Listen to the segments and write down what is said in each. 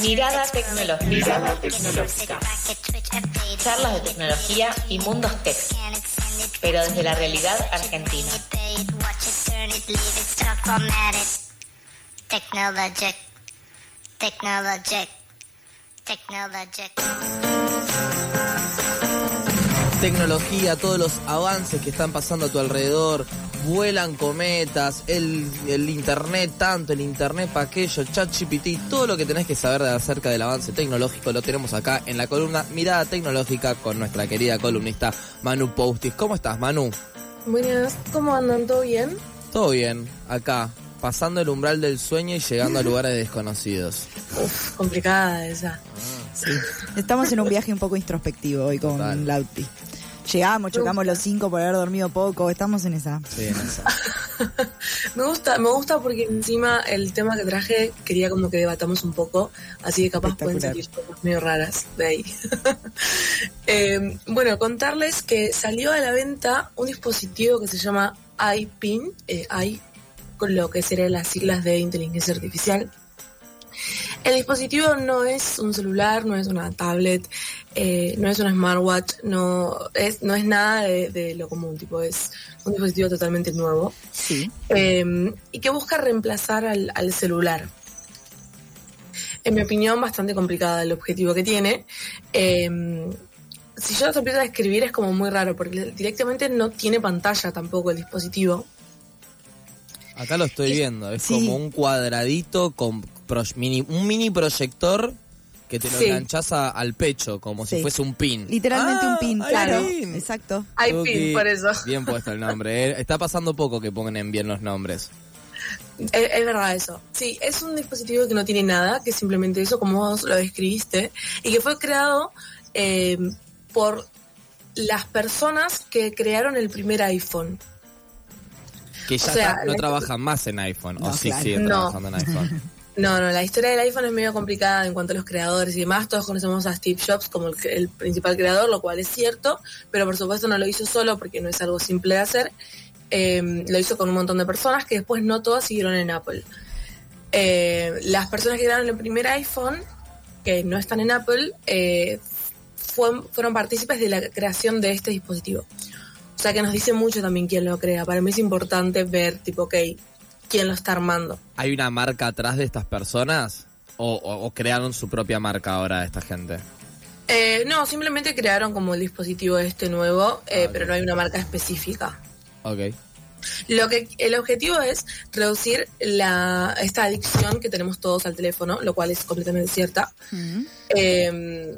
Mirada tecnológica. Charlas de tecnología y mundos tech, pero desde la realidad argentina. Technologic. Technologic. Technologic. Tecnología, todos los avances que están pasando a tu alrededor, vuelan cometas, el, el internet tanto, el internet para aquello, chat GPT, todo lo que tenés que saber acerca del avance tecnológico lo tenemos acá en la columna Mirada Tecnológica con nuestra querida columnista Manu Postis. ¿Cómo estás, Manu? Buenas, ¿cómo andan? ¿Todo bien? Todo bien, acá, pasando el umbral del sueño y llegando a lugares desconocidos. Uf, complicada esa. Sí. Estamos en un viaje un poco introspectivo hoy con Lauti. Llegamos, chocamos los cinco por haber dormido poco, estamos en esa. Sí, en esa. me gusta, me gusta porque encima el tema que traje quería como que debatamos un poco, así que capaz pueden salir cosas medio raras de ahí. eh, bueno, contarles que salió a la venta un dispositivo que se llama iPin, eh, i con lo que serían las siglas de inteligencia artificial. El dispositivo no es un celular, no es una tablet, eh, no es una smartwatch, no es, no es nada de, lo común, tipo es un dispositivo totalmente nuevo em, y que busca reemplazar al, celular. En mi opinión, bastante complicada el objetivo que tiene. Em, si yo lo empiezo a describir es como muy raro porque directamente no tiene pantalla tampoco el dispositivo. Acá lo estoy viendo, es como un cuadradito con un mini proyector que te lo enganchas al pecho, como si fuese un pin. Literalmente un ah, pin, claro. Exacto. Hay pin, por eso. Bien puesto el nombre. Eh. Está pasando poco que pongan bien los nombres. Es, verdad eso. Sí, es un dispositivo que no tiene nada, que es simplemente eso, como vos lo describiste, y que fue creado eh, por las personas que crearon el primer iPhone. Que ya no trabajan más en iPhone, o sí siguen trabajando en iPhone. No, no, la historia del iPhone es medio complicada en cuanto a los creadores y demás. Todos conocemos a Steve Jobs como el, principal creador, lo cual es cierto, pero por supuesto no lo hizo solo porque no es algo simple de hacer. Em, lo hizo con un montón de personas que después no todas siguieron en Apple. Eh, las personas que crearon el primer iPhone, que no están en Apple, eh, fueron partícipes de la creación de este dispositivo. O sea que nos dice mucho también quién lo crea. Para mí es importante ver, tipo, ok, quién lo está armando. ¿Hay una marca atrás de estas personas? ¿O, crearon su propia marca ahora esta gente? Eh, no, simplemente crearon como el dispositivo este nuevo, eh, ah, pero no hay una marca específica. Ok. Lo que el objetivo es reducir la esta adicción que tenemos todos al teléfono, lo cual es completamente cierta. Em,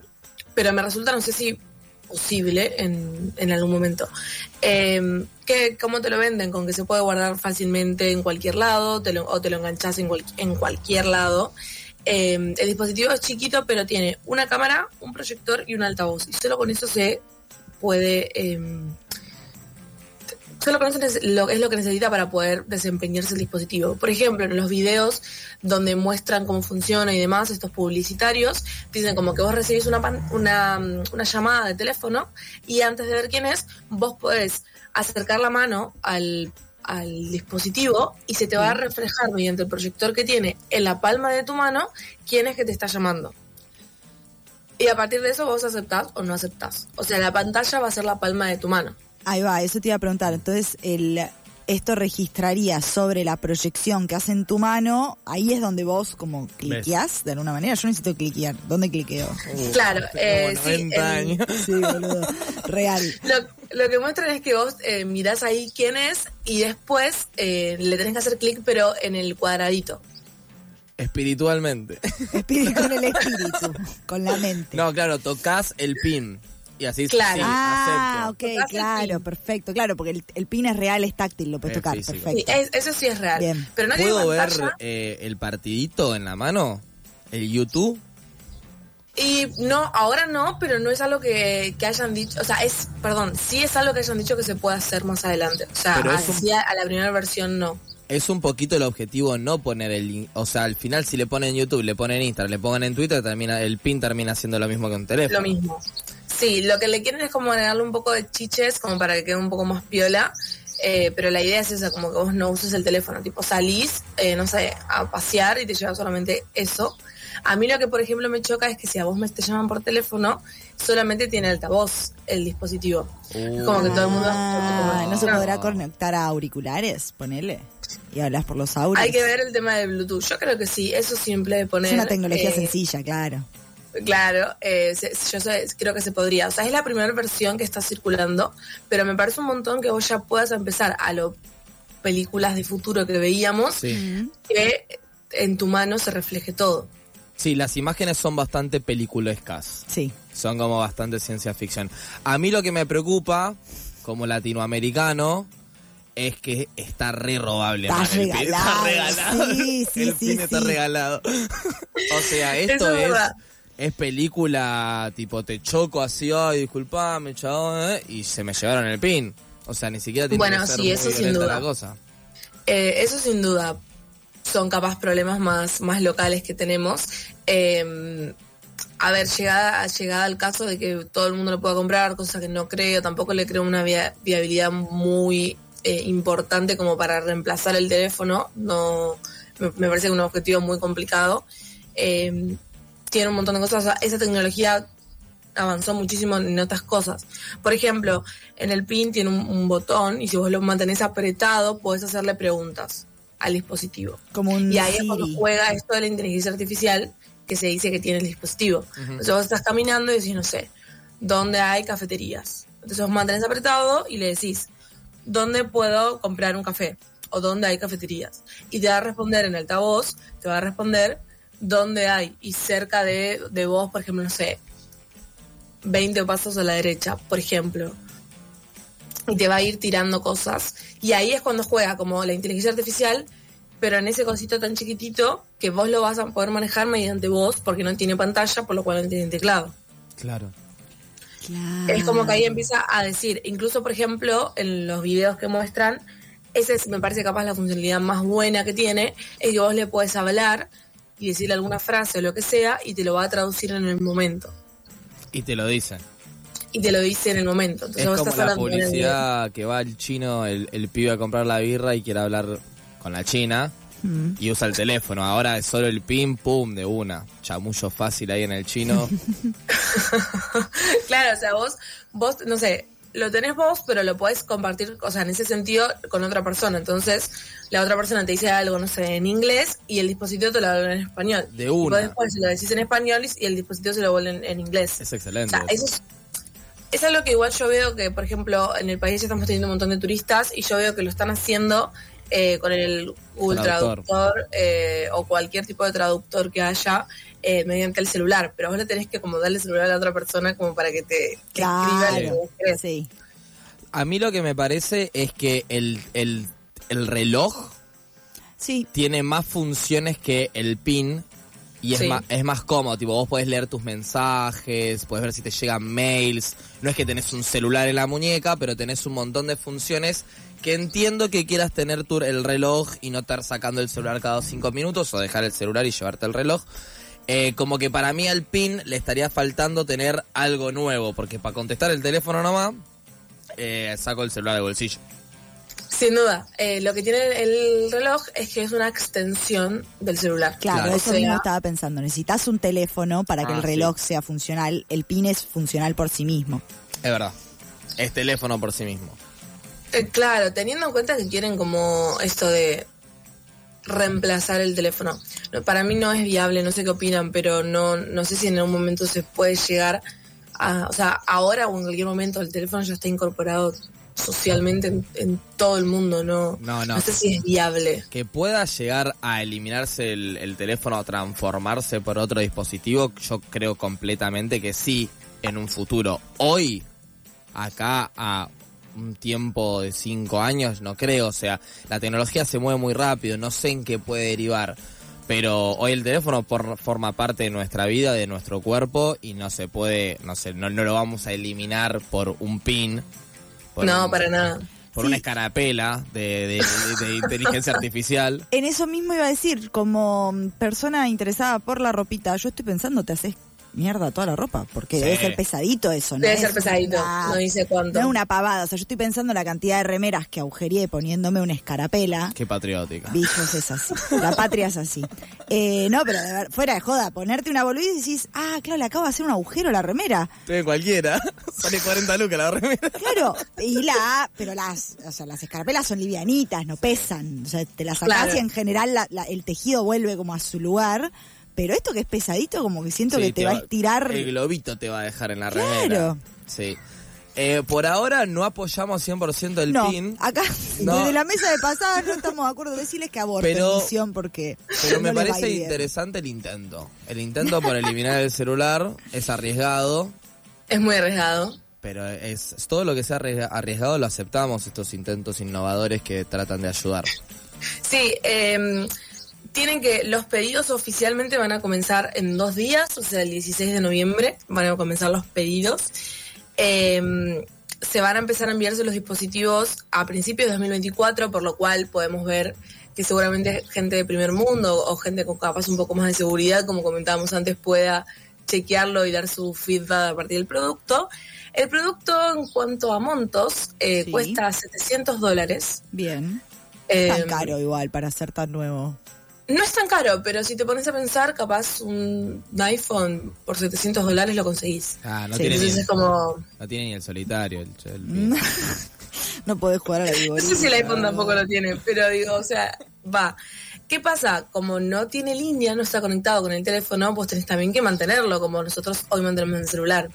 pero me resulta, no sé si posible en, en algún momento. Eh, ¿Cómo te lo venden? Con que se puede guardar fácilmente en cualquier lado te lo, o te lo enganchas en, en cualquier lado. Em, el dispositivo es chiquito, pero tiene una cámara, un proyector y un altavoz. Y solo con eso se puede solo con es lo, es lo que necesita para poder desempeñarse el dispositivo. Por ejemplo, en los videos donde muestran cómo funciona y demás, estos publicitarios, dicen como que vos recibís una, una, una llamada de teléfono y antes de ver quién es, vos podés acercar la mano al al dispositivo y se te va a reflejar mediante el proyector que tiene en la palma de tu mano quién es que te está llamando. Y a partir de eso vos aceptás o no aceptás. O sea, la pantalla va a ser la palma de tu mano. Ahí va, eso te iba a preguntar. Entonces, el, esto registraría sobre la proyección que hace en tu mano, ahí es donde vos como cliqueás de alguna manera. Yo necesito cliquear. ¿Dónde cliqueo? claro, eh, sí, sí, boludo. Real. Lo, que muestran es que vos eh, mirás ahí quién es y después eh, le tenés que hacer clic, pero en el cuadradito. Espiritualmente. con el espíritu, con la mente. No, claro, tocas el pin. Y así claro. ah, ok, claro, perfecto. Claro, porque el, pin es real, es táctil, lo puedes tocar, perfecto. eso sí es real. Pero no ¿Puedo ver eh, el partidito en la mano? ¿El YouTube? Y no, ahora no, pero no es algo que, hayan dicho, o sea, es, perdón, sí es algo que hayan dicho que se puede hacer más adelante. O sea, a la primera versión no es un poquito el objetivo no poner el o sea al final si le ponen YouTube le ponen Instagram le pongan en Twitter termina el pin termina siendo lo mismo que un teléfono lo mismo sí lo que le quieren es como agregarle un poco de chiches como para que quede un poco más piola Eh, pero la idea es esa, como que vos no uses el teléfono, tipo salís, eh, no sé, a pasear y te llevas solamente eso. A mí lo que, por ejemplo, me choca es que si a vos me te llaman por teléfono, solamente tiene altavoz el dispositivo. Como que todo el mundo... Ah, como- no se podrá conectar a auriculares, ponele. Y hablas por los auros. Hay que ver el tema de Bluetooth. Yo creo que sí, eso simple de poner... es una tecnología eh, sencilla, claro. Claro, eh, se- yo sé- creo que se podría. O sea, es la primera versión que está circulando, pero me parece un montón que vos ya puedas empezar a lo películas de futuro que veíamos, Sí. que en tu mano se refleje todo. Sí, las imágenes son bastante peliculescas. Sí. Son como bastante ciencia ficción. A mí lo que me preocupa, como latinoamericano, es que está re robable. Está man, el pin. regalado, Está regalado. sí, sí, el sí, pin está regalado. o sea, esto Eso es. Es película tipo te choco así, ay, disculpame, chabón, eh", y se me llevaron el pin. O sea, ni siquiera tiene Bueno, que ser sí, muy eso sin duda. la cosa. Eh, eso sin duda son capaz problemas más, más locales que tenemos. Eh, a ver, llegada, llegada al caso de que todo el mundo lo pueda comprar, cosa que no creo, tampoco le creo una via- viabilidad muy eh, importante como para reemplazar el teléfono, no me, me parece un objetivo muy complicado. Tiene un montón de cosas, o sea, esa tecnología avanzó muchísimo en otras cosas. Por ejemplo, en el PIN tiene un, un botón y si vos lo mantenés apretado, podés hacerle preguntas al dispositivo. Como un Y ahí es cuando juega esto de la inteligencia artificial que se dice que tiene el dispositivo. Entonces vos estás caminando y decís, no sé, ¿dónde hay cafeterías? Entonces vos mantenés apretado y le decís, ¿dónde puedo comprar un café? O ¿dónde hay cafeterías? Y te va a responder en altavoz, te va a responder dónde hay. Y cerca de, de vos, por ejemplo, no sé, 20 pasos a la derecha, por ejemplo. Y te va a ir tirando cosas. Y ahí es cuando juega como la inteligencia artificial, pero en ese cosito tan chiquitito que vos lo vas a poder manejar mediante voz, porque no tiene pantalla, por lo cual no tiene teclado. Claro. Claro. Es como que ahí empieza a decir, incluso por ejemplo, en los videos que muestran, esa es, me parece capaz la funcionalidad más buena que tiene, es que vos le puedes hablar y decirle alguna frase o lo que sea y te lo va a traducir en el momento. Y te lo dicen. Y te lo dice en el momento. Entonces Es como la el publicidad que va al chino, el, el pibe a comprar la birra y quiere hablar con la china Mm. y usa el teléfono. Ahora es solo el pin, pum, de una. Chamullo fácil ahí en el chino. Claro, o sea, vos, vos, no sé, lo tenés vos, pero lo podés compartir, o sea, en ese sentido, con otra persona. Entonces, la otra persona te dice algo, no sé, en inglés y el dispositivo te lo habla en español. De Y una. vos después lo decís en español y el dispositivo se lo vuelve en, en inglés. Es O excelente. sea, eso es, es algo que igual yo veo que, por ejemplo, en el país ya estamos teniendo un montón de turistas y yo veo que lo están haciendo eh, con el Google Traductor. Traductor, eh, o cualquier tipo de traductor que haya eh, mediante el celular. Pero vos le tenés que como darle el celular a la otra persona como para que te escriba lo que. Sí. A mí lo que me parece es que el, el, el reloj Sí. tiene más funciones que el pin y es, Sí. más, es más cómodo. Tipo, vos podés leer tus mensajes, podés ver si te llegan mails. No es que tenés un celular en la muñeca, pero tenés un montón de funciones que entiendo que quieras tener tu, el reloj y no estar sacando el celular cada cinco minutos o dejar el celular y llevarte el reloj. Eh, como que para mí al pin le estaría faltando tener algo nuevo, porque para contestar el teléfono nomás, eh, saco el celular de bolsillo. Sin duda. Eh, lo que tiene el reloj es que es una extensión del celular. Claro, Claro. eso O sea, mismo estaba pensando. Necesitas un teléfono para que Ah, el reloj sea funcional. El pin es funcional por sí mismo. Es verdad. Es teléfono por sí mismo. Eh, claro, teniendo en cuenta que quieren como esto de reemplazar el teléfono. No, Para mí no es viable, no sé qué opinan, pero no, no sé si en algún momento se puede llegar a... O sea, ahora o en cualquier momento el teléfono ya está incorporado socialmente en, en todo el mundo, ¿no? No, no. sé si es viable. Que pueda llegar a eliminarse el, el teléfono o transformarse por otro dispositivo, yo creo completamente que sí, en un futuro. Hoy, acá a un tiempo de cinco años, no creo. O sea, la tecnología se mueve muy rápido, no sé en qué puede derivar. Pero hoy el teléfono por- forma parte de nuestra vida, de nuestro cuerpo, y no se puede, no sé, no, no lo vamos a eliminar por un pin. Por No, un- para nada. Por Sí. una escarapela de, de- de- de inteligencia artificial. En eso mismo iba a decir, como persona interesada por la ropita, yo estoy pensando, te haces mierda toda la ropa, porque debe ser pesadito eso, ¿no? Debe ser pesadito, no dice cuánto. No es una pavada, o sea, yo estoy pensando en la cantidad de remeras que agujería poniéndome una escarapela. Qué patriótica. Bichos es así, la patria es así. Eh, no, pero de ver, fuera de joda, ponerte una boludez y decís, ah, claro, le acabo de hacer un agujero a la remera. Estoy cualquiera, sale 40 lucas la remera. Claro, y la, pero las, o sea, las escarapelas son livianitas, no pesan, o sea, te las sacás y en general el tejido vuelve como a su lugar pero esto que es pesadito, como que siento que te, va a estirar. El globito te va a dejar en la remera. Claro. Sí. Eh, por ahora no apoyamos 100% el no, PIN. Acá, desde la mesa de pasada no estamos de acuerdo. Decirles que aborten pero, porque. Pero me parece interesante el intento. El intento por eliminar el celular es arriesgado. Es muy arriesgado. Pero es, todo lo que sea arriesgado lo aceptamos, estos intentos innovadores que tratan de ayudar. Sí, eh tienen que, los pedidos oficialmente van a comenzar en dos días, o sea, el 16 de noviembre van a comenzar los pedidos. Em, se van a empezar a enviarse los dispositivos a principios de 2024, por lo cual podemos ver que seguramente gente de primer mundo o gente con capaz un poco más de seguridad, como comentábamos antes, pueda chequearlo y dar su feedback a partir del producto. El producto en cuanto a montos eh, cuesta 700 dólares. Bien. tan em, caro igual para ser tan nuevo. No es tan caro, pero si te pones a pensar, capaz un iPhone por 700 dólares lo conseguís. Ah, no tiene, ni, como... no tiene ni el solitario. no podés jugar a la No sé si el iPhone tampoco lo tiene, pero digo, o sea, va. ¿Qué pasa? Como no tiene línea, no está conectado con el teléfono, pues tenés también que mantenerlo, como nosotros hoy mantenemos el celular.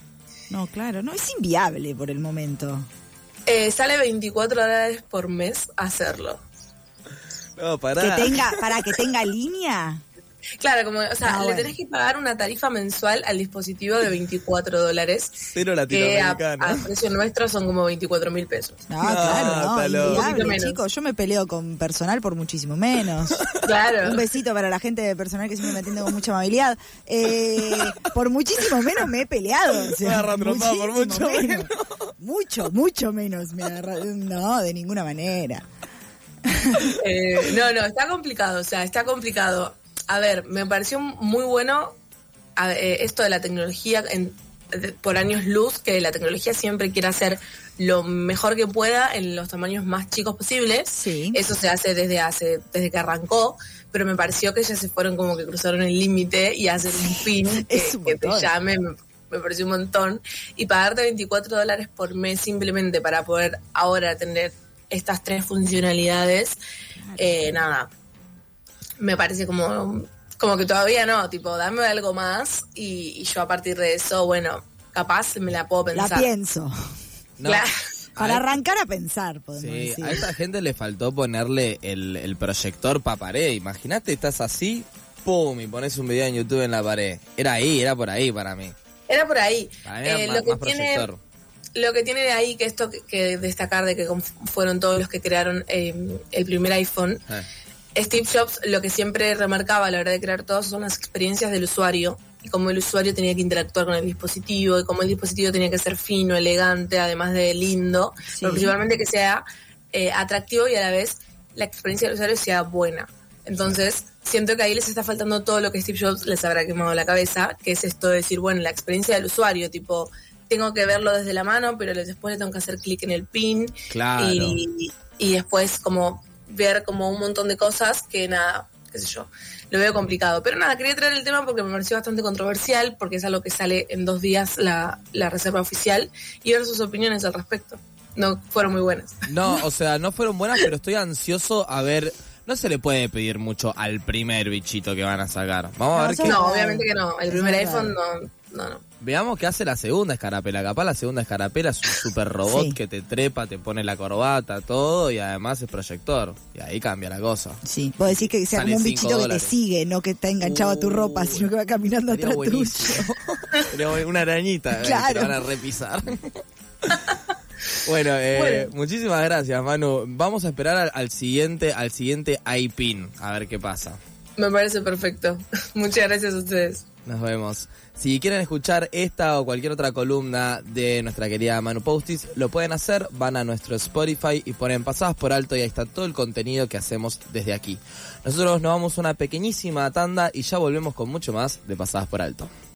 No, claro, no es inviable por el momento. Eh, sale 24 dólares por mes hacerlo. No, para. Que tenga, para que tenga línea. Claro, como, o sea, ah, le tenés que pagar una tarifa mensual al dispositivo de 24 dólares. Pero latinoamericano. Que a, precio nuestro son como 24 mil pesos. No, claro, no, chicos. Yo me peleo con personal por muchísimo menos. Claro. Un besito para la gente de personal que siempre me atiende con mucha amabilidad. Eh, por muchísimo menos me he peleado. O sea, por mucho menos. Mucho, mucho menos me No, de ninguna manera. Eh, no, no, está complicado, o sea, está complicado. A ver, me pareció muy bueno eh, esto de la tecnología por años luz, que la tecnología siempre quiere hacer lo mejor que pueda en los tamaños más chicos posibles. Sí. Eso se hace desde hace, desde que arrancó, pero me pareció que ya se fueron como que cruzaron el límite y hacen un pin que, te llame, me, me, pareció un montón. Y pagarte 24 dólares por mes simplemente para poder ahora tener estas tres funcionalidades, eh, nada, me parece como, como que todavía no, tipo, dame algo más y, yo a partir de eso, bueno, capaz me la puedo pensar. La pienso. Para arrancar a pensar, podemos sí, A esta gente le faltó ponerle el, proyector para pared. Imagínate, estás así, pum, y pones un video en YouTube en la pared. Era ahí, era por ahí para mí. Era por ahí. Eh, lo que tiene, lo que tiene de ahí que esto que, destacar de que fueron todos los que crearon eh, el primer iPhone. Ah. Steve Jobs lo que siempre remarcaba a la hora de crear todo son las experiencias del usuario y cómo el usuario tenía que interactuar con el dispositivo y cómo el dispositivo tenía que ser fino, elegante, además de lindo, pero principalmente que sea eh, atractivo y a la vez la experiencia del usuario sea buena. Entonces, siento que ahí les está faltando todo lo que Steve Jobs les habrá quemado la cabeza, que es esto de decir, bueno, la experiencia del usuario, tipo, tengo que verlo desde la mano, pero después le tengo que hacer clic en el pin. Claro. Y, después como ver como un montón de cosas que nada, qué sé yo, lo veo complicado. Pero nada, quería traer el tema porque me pareció bastante controversial, porque es algo que sale en dos días la, la reserva oficial, y ver sus opiniones al respecto. No fueron muy buenas. No, o sea, no fueron buenas, pero estoy ansioso a ver no se le puede pedir mucho al primer bichito que van a sacar. Vamos a ver qué. No, obviamente que no. El primer iPhone no, no, no. Veamos qué hace la segunda escarapela. Capaz la segunda escarapela es un super robot que te trepa, te pone la corbata, todo, y además es proyector. Y ahí cambia la cosa. Sí, vos decís que sea como un bichito que te sigue, no que está enganchado a tu ropa, uh, sino que va caminando atrás tuyo. una arañita eh, que te van a repisar. Eh, bueno, muchísimas gracias, Manu. Vamos a esperar al, siguiente, al siguiente iPin, a ver qué pasa. Me parece perfecto. Muchas gracias a ustedes. Nos vemos. Si quieren escuchar esta o cualquier otra columna de nuestra querida Manu Postis, lo pueden hacer, van a nuestro Spotify y ponen pasadas por alto y ahí está todo el contenido que hacemos desde aquí. Nosotros nos vamos una pequeñísima tanda y ya volvemos con mucho más de pasadas por alto.